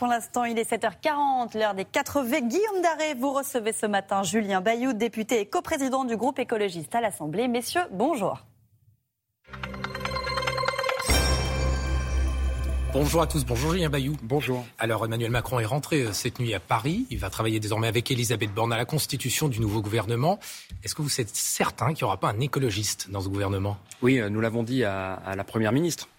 Pour l'instant, il est 7h40, l'heure des 4 V. Guillaume Daré, vous recevez ce matin Julien Bayou, député et coprésident du groupe écologiste à l'Assemblée. Messieurs, bonjour. Bonjour à tous, bonjour Julien Bayou. Bonjour. Alors Emmanuel Macron est rentré euh, cette nuit à Paris. Il va travailler désormais avec Elisabeth Borne à la constitution du nouveau gouvernement. Est-ce que vous êtes certain qu'il n'y aura pas un écologiste dans ce gouvernement? Oui, euh, nous l'avons dit à, la Première ministre.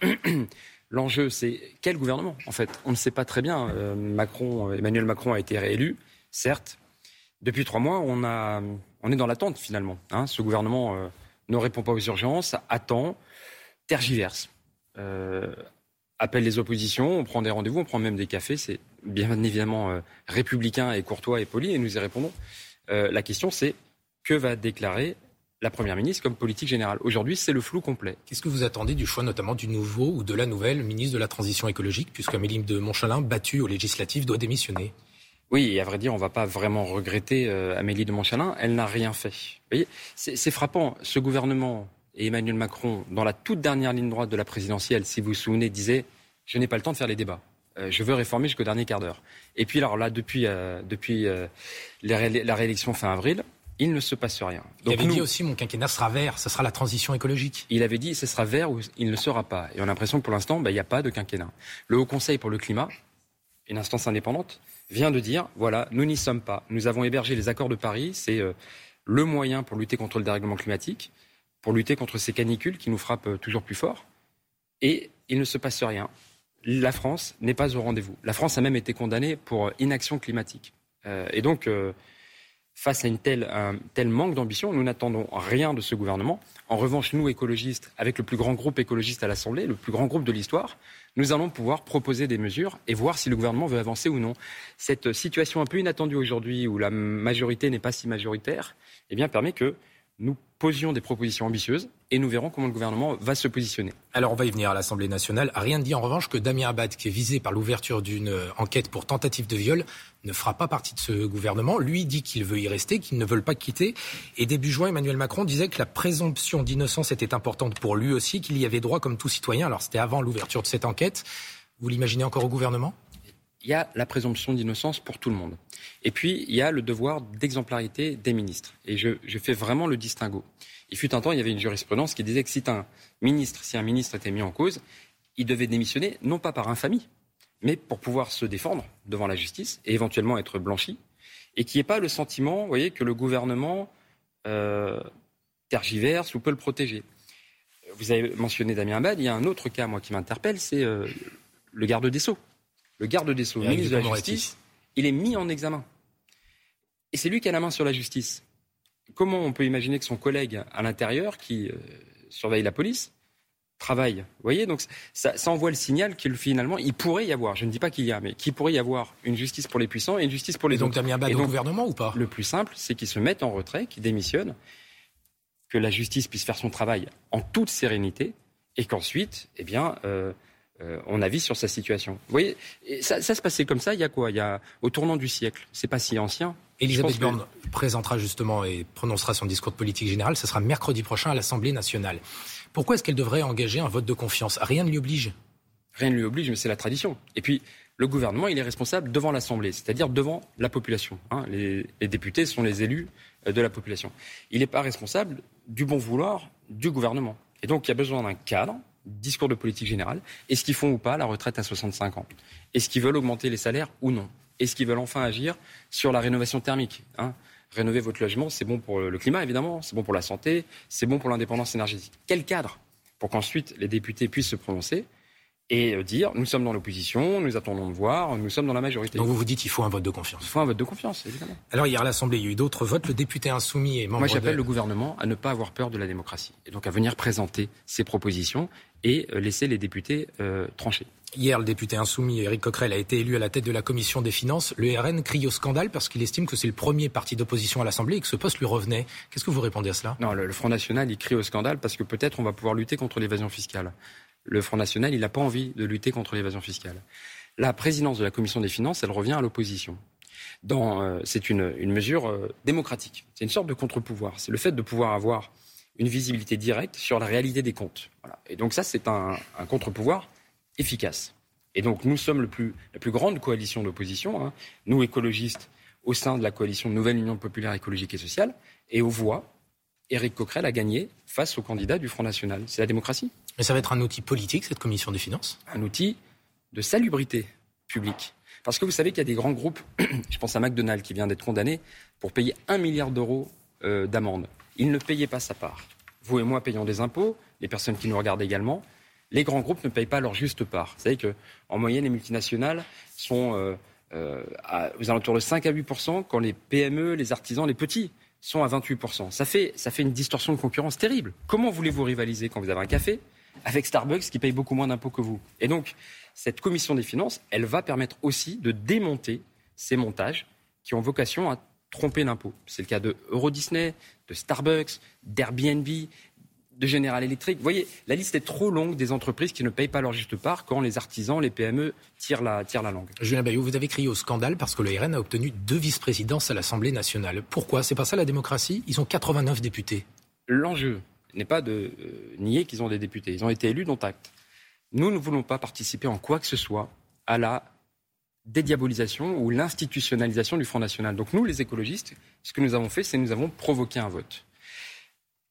L'enjeu, c'est quel gouvernement En fait, on ne sait pas très bien. Euh, Macron, Emmanuel Macron a été réélu, certes. Depuis trois mois, on, est dans l'attente finalement. Hein. Ce gouvernement ne répond pas aux urgences, attend, tergiverse appelle les oppositions, on prend des rendez-vous, on prend même des cafés. C'est bien évidemment euh, républicain et courtois et poli, et nous y répondons. Euh, la question, c'est que va déclarer la Première ministre comme politique générale Aujourd'hui, c'est le flou complet. Qu'est-ce que vous attendez du choix notamment du nouveau ou de la nouvelle ministre de la Transition écologique, puisque Amélie de Montchalin, battue aux législatives, doit démissionner? Oui, et à vrai dire, on ne va pas vraiment regretter euh, Amélie de Montchalin. Elle n'a rien fait. Vous voyez, c'est frappant. Ce gouvernement et Emmanuel Macron, dans la toute dernière ligne droite de la présidentielle, si vous vous souvenez, disait Je n'ai pas le temps de faire les débats. Euh, je veux réformer jusqu'au dernier quart d'heure. Et puis, alors là, depuis, euh, depuis euh, la réélection fin avril, il ne se passe rien. Donc, il avait dit aussi mon quinquennat sera vert, ce sera la transition écologique. Il avait dit ce sera vert ou il ne sera pas. Et on a l'impression que pour l'instant, bah, il n'y a pas de quinquennat. Le Haut Conseil pour le climat, une instance indépendante, vient de dire voilà, nous n'y sommes pas. Nous avons hébergé les accords de Paris, c'est le moyen pour lutter contre le dérèglement climatique pour lutter contre ces canicules qui nous frappent euh, toujours plus fort. Et il ne se passe rien. La France n'est pas au rendez-vous. La France a même été condamnée pour euh, inaction climatique. Euh, et donc, face à une telle, un tel manque d'ambition, nous n'attendons rien de ce gouvernement. En revanche, nous, écologistes, avec le plus grand groupe écologiste à l'Assemblée, le plus grand groupe de l'histoire, nous allons pouvoir proposer des mesures et voir si le gouvernement veut avancer ou non. Cette situation un peu inattendue aujourd'hui, où la majorité n'est pas si majoritaire, eh bien, permet que nous posions des propositions ambitieuses et nous verrons comment le gouvernement va se positionner. Alors on va y venir à l'Assemblée nationale. Rien ne dit en revanche que Damien Abad, qui est visé par l'ouverture d'une euh, enquête pour tentative de viol, ne fera pas partie de ce gouvernement. Lui dit qu'il veut y rester, qu'il ne veut pas quitter. Et début juin, Emmanuel Macron disait que la présomption d'innocence était importante pour lui aussi, qu'il y avait droit comme tout citoyen. Alors c'était avant l'ouverture de cette enquête. Vous l'imaginez encore au gouvernement? Il y a la présomption d'innocence pour tout le monde. Et puis, il y a le devoir d'exemplarité des ministres. Et je, fais vraiment le distinguo. Il fut un temps, il y avait une jurisprudence qui disait que si un ministre, était mis en cause, il devait démissionner, non pas par infamie, mais pour pouvoir se défendre devant la justice et éventuellement être blanchi, et qu'il n'y ait pas le sentiment, que le gouvernement euh, tergiverse ou peut le protéger. Vous avez mentionné Damien Abad, il y a un autre cas, moi, qui m'interpelle, c'est euh, le garde des Sceaux le garde des Sceaux, le ministre de la Justice, il est mis en examen. Et c'est lui qui a la main sur la justice. Comment on peut imaginer que son collègue à l'intérieur, qui euh, surveille la police, travaille Vous voyez, donc ça, envoie le signal qu'il finalement, il pourrait y avoir, je ne dis pas qu'il y a, mais qu'il pourrait y avoir une justice pour les puissants et une justice pour les et autres. Donc, Damien au gouvernement ou pas? Le plus simple, c'est qu'il se mette en retrait, qu'il démissionne, que la justice puisse faire son travail en toute sérénité et qu'ensuite, eh bien, euh, euh, on avis sur sa situation. Vous voyez, ça, se passait comme ça il y a quoi? Il y a au tournant du siècle. C'est pas si ancien. Elisabeth Borne présentera justement et prononcera son discours de politique générale. Ce sera mercredi prochain à l'Assemblée nationale. Pourquoi est-ce qu'elle devrait engager un vote de confiance? Rien ne lui oblige. Rien ne lui oblige, mais c'est la tradition. Et puis, le gouvernement, il est responsable devant l'Assemblée, c'est-à-dire devant la population. Hein. les, députés sont les élus euh, de la population. Il n'est pas responsable du bon vouloir du gouvernement. Et donc, il y a besoin d'un cadre discours de politique générale. Est-ce qu'ils font ou pas la retraite à 65 ans? Est-ce qu'ils veulent augmenter les salaires ou non? Est-ce qu'ils veulent enfin agir sur la rénovation thermique hein? Rénover votre logement, c'est bon pour le climat, évidemment, c'est bon pour la santé, c'est bon pour l'indépendance énergétique. Quel cadre pour qu'ensuite les députés puissent se prononcer et euh, dire nous sommes dans l'opposition, nous attendons de voir, nous sommes dans la majorité. Donc vous vous dites qu'il faut un vote de confiance. Il faut un vote de confiance, évidemment. Alors hier à l'Assemblée, il y a eu d'autres votes. Le député insoumis et membre Moi j'appelle le gouvernement à ne pas avoir peur de la démocratie et donc à venir présenter ses propositions et euh, laisser les députés euh, trancher. Hier, le député insoumis Éric Coquerel a été élu à la tête de la commission des finances. Le RN crie au scandale parce qu'il estime que c'est le premier parti d'opposition à l'Assemblée et que ce poste lui revenait. Qu'est-ce que vous répondez à cela? Non, le Front National, il crie au scandale parce que peut-être on va pouvoir lutter contre l'évasion fiscale le Front National, il n'a pas envie de lutter contre l'évasion fiscale. La présidence de la Commission des finances, elle revient à l'opposition. Euh, c'est une, mesure euh, démocratique. C'est une sorte de contre-pouvoir. C'est le fait de pouvoir avoir une visibilité directe sur la réalité des comptes. Et donc ça, c'est un, contre-pouvoir efficace. Et donc nous sommes la plus grande coalition d'opposition, hein. nous écologistes, au sein de la coalition Nouvelle Union populaire écologique et sociale, et aux voix, Éric Coquerel a gagné face au candidat du Front National. C'est la démocratie. Mais ça va être un outil politique, cette commission des finances Un outil de salubrité publique. Parce que vous savez qu'il y a des grands groupes, je pense à McDonald's qui vient d'être condamné pour payer un milliard d'euros euh, d'amende. Il ne payait pas sa part. Vous et moi payons des impôts, les personnes qui nous regardent également. Les grands groupes ne payent pas leur juste part. Vous savez qu'en moyenne, les multinationales sont euh, euh, aux alentours de 5 à 8% quand les PME, les artisans, les petits sont à 28 ça fait, ça fait une distorsion de concurrence terrible. Comment voulez-vous rivaliser quand vous avez un café avec Starbucks qui paye beaucoup moins d'impôts que vous Et donc, cette commission des finances, elle va permettre aussi de démonter ces montages qui ont vocation à tromper l'impôt. C'est le cas de Euro Disney, de Starbucks, d'Airbnb, de General Electric. Vous voyez, la liste est trop longue des entreprises qui ne payent pas leur juste part quand les artisans, les PME tirent la, tirent la langue. Julien Bayou, vous avez crié au scandale parce que le RN a obtenu deux vice-présidences à l'Assemblée nationale. Pourquoi? C'est pas ça la démocratie? Ils ont 89 députés. L'enjeu n'est pas de euh, nier qu'ils ont des députés. Ils ont été élus, dont acte. Nous ne voulons pas participer en quoi que ce soit à la dédiabolisation ou l'institutionnalisation du Front National. Donc nous, les écologistes, ce que nous avons fait, c'est nous avons provoqué un vote.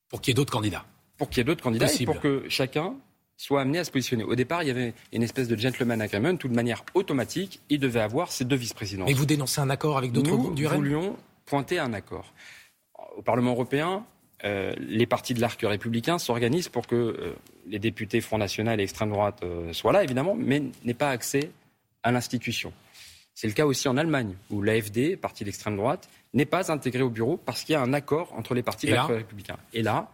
Pour qu'il y ait d'autres candidats pour qu'il y ait d'autres candidats et pour que chacun soit amené à se positionner. Au départ, il y avait une espèce de gentleman agreement, tout de manière automatique, il devait avoir ses deux vice-présidents. Et vous dénoncez un accord avec d'autres groupes du Nous voulions pointer un accord. Au Parlement européen, euh, les partis de l'arc républicain s'organisent pour que euh, les députés Front National et extrême droite euh, soient là, évidemment, mais n'aient pas accès à l'institution. C'est le cas aussi en Allemagne, où l'AFD, parti d'extrême droite, n'est pas intégré au bureau parce qu'il y a un accord entre les partis de l'arc républicain. Et là,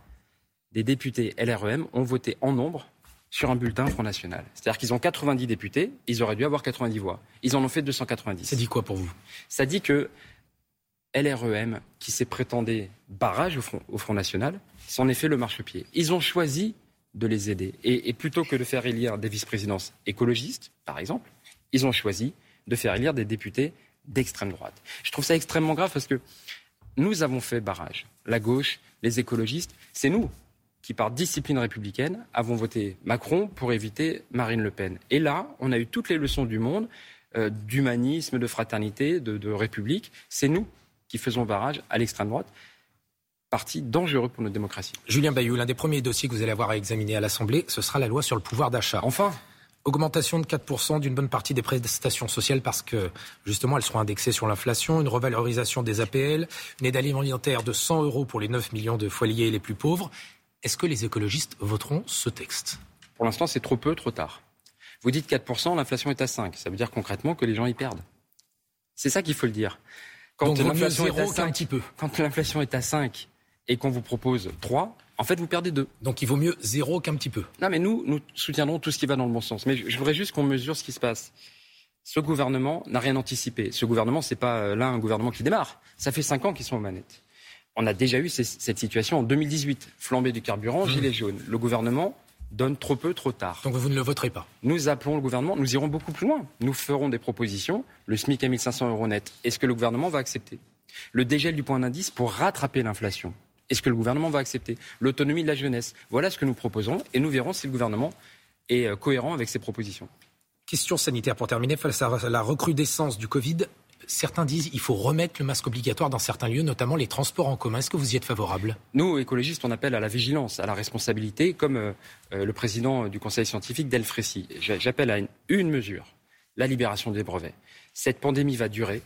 les députés LREM ont voté en nombre sur un bulletin Front National. C'est-à-dire qu'ils ont 90 députés, ils auraient dû avoir 90 voix. Ils en ont fait 290. Ça dit quoi pour vous? Ça dit que LREM, qui s'est prétendé barrage au Front, National, s'en est fait le marchepied. Ils ont choisi de les aider. Et, plutôt que de faire élire des vice-présidences écologistes, par exemple, ils ont choisi de faire élire des députés d'extrême droite. Je trouve ça extrêmement grave parce que nous avons fait barrage. La gauche, les écologistes, c'est nous qui, par discipline républicaine, avons voté Macron pour éviter Marine Le Pen. Et là, on a eu toutes les leçons du monde, euh, d'humanisme, de fraternité, de, république. C'est nous qui faisons barrage à l'extrême droite parti dangereux pour notre démocratie. Julien Bayou, l'un des premiers dossiers que vous allez avoir à examiner à l'Assemblée, ce sera la loi sur le pouvoir d'achat. Enfin Augmentation de 4% d'une bonne partie des prestations sociales parce que justement elles seront indexées sur l'inflation, une revalorisation des APL, une aide alimentaire de 100 euros pour les 9 millions de foyers les plus pauvres est-ce que les écologistes voteront ce texte? Pour l'instant, c'est trop peu, trop tard. Vous dites 4%, l'inflation est à 5%. Ça veut dire concrètement que les gens y perdent. C'est ça qu'il faut le dire. Quand l'inflation est à 5, petit peu. Quand l'inflation est à 5 et qu'on vous propose 3, en fait, vous perdez 2. Donc il vaut mieux zéro qu'un petit peu. Non, mais nous, nous soutiendrons tout ce qui va dans le bon sens. Mais je voudrais juste qu'on mesure ce qui se passe. Ce gouvernement n'a rien anticipé. Ce gouvernement, c'est pas euh, là un gouvernement qui démarre. Ça fait 5 ans qu'ils sont aux manettes. On a déjà eu cette situation en 2018. Flambée du carburant, mmh. gilet jaune. Le gouvernement donne trop peu, trop tard. Donc vous ne le voterez pas Nous appelons le gouvernement, nous irons beaucoup plus loin. Nous ferons des propositions. Le SMIC à 1500 euros net, est-ce que le gouvernement va accepter Le dégel du point d'indice pour rattraper l'inflation, est-ce que le gouvernement va accepter L'autonomie de la jeunesse, voilà ce que nous proposons et nous verrons si le gouvernement est euh, cohérent avec ses propositions. Question sanitaire pour terminer. Face à la recrudescence du Covid, certains disent qu'il faut remettre le masque obligatoire dans certains lieux, notamment les transports en commun. Est-ce que vous y êtes favorable? Nous, écologistes, on appelle à la vigilance, à la responsabilité, comme euh, euh, le président du conseil scientifique Delfrécy. J'appelle à une, mesure, la libération des brevets. Cette pandémie va durer.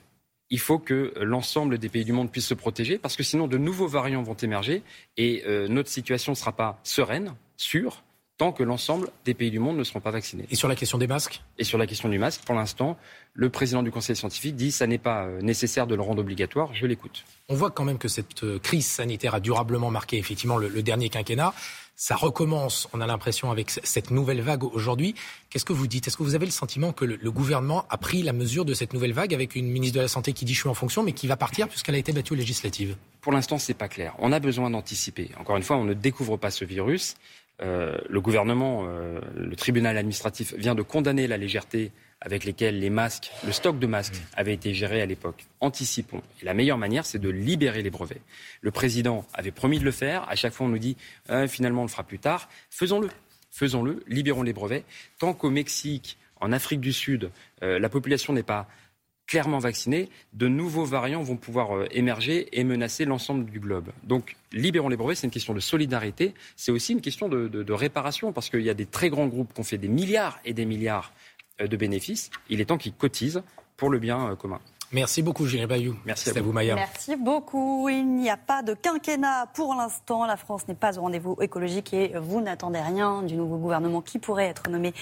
Il faut que l'ensemble des pays du monde puissent se protéger, parce que sinon de nouveaux variants vont émerger et euh, notre situation ne sera pas sereine, sûre, tant que l'ensemble des pays du monde ne seront pas vaccinés. Et sur la question des masques? Et sur la question du masque, pour l'instant, le président du Conseil scientifique dit que ça n'est pas euh, nécessaire de le rendre obligatoire. Je l'écoute. On voit quand même que cette euh, crise sanitaire a durablement marqué effectivement le, dernier quinquennat. Ça recommence, on a l'impression, avec cette nouvelle vague aujourd'hui. Qu'est-ce que vous dites? Est-ce que vous avez le sentiment que le, gouvernement a pris la mesure de cette nouvelle vague avec une ministre de la Santé qui dit je suis en fonction, mais qui va partir puisqu'elle a été battue aux législatives? Pour l'instant, c'est pas clair. On a besoin d'anticiper. Encore une fois, on ne découvre pas ce virus. Euh, le gouvernement, euh, le tribunal administratif vient de condamner la légèreté avec lesquelles les masques, le stock de masques mmh. avait été géré à l'époque. Anticipons. Et la meilleure manière, c'est de libérer les brevets. Le président avait promis de le faire. À chaque fois, on nous dit euh, finalement, on le fera plus tard. Faisons-le. Faisons-le. Libérons les brevets. Tant qu'au Mexique, en Afrique du Sud, la population n'est pas clairement vaccinés, de nouveaux variants vont pouvoir euh, émerger et menacer l'ensemble du globe. Donc, libérons les brevets, c'est une question de solidarité, c'est aussi une question de, réparation, parce qu'il y a des très grands groupes qui ont fait des milliards et des milliards euh, de bénéfices. Il est temps qu'ils cotisent pour le bien euh, commun. Merci beaucoup, Julien Bayou. Merci à vous, Maya. Merci beaucoup. Il n'y a pas de quinquennat pour l'instant. La France n'est pas au rendez-vous écologique et vous n'attendez rien du nouveau gouvernement qui pourrait être nommé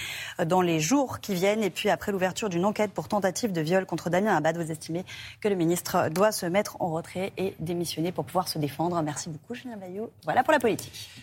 dans les jours qui viennent. Et puis, après l'ouverture d'une enquête pour tentative de viol contre Damien Abad, vous estimez que le ministre doit se mettre en retrait et démissionner pour pouvoir se défendre. Merci beaucoup, Julien Bayou. Voilà pour la politique.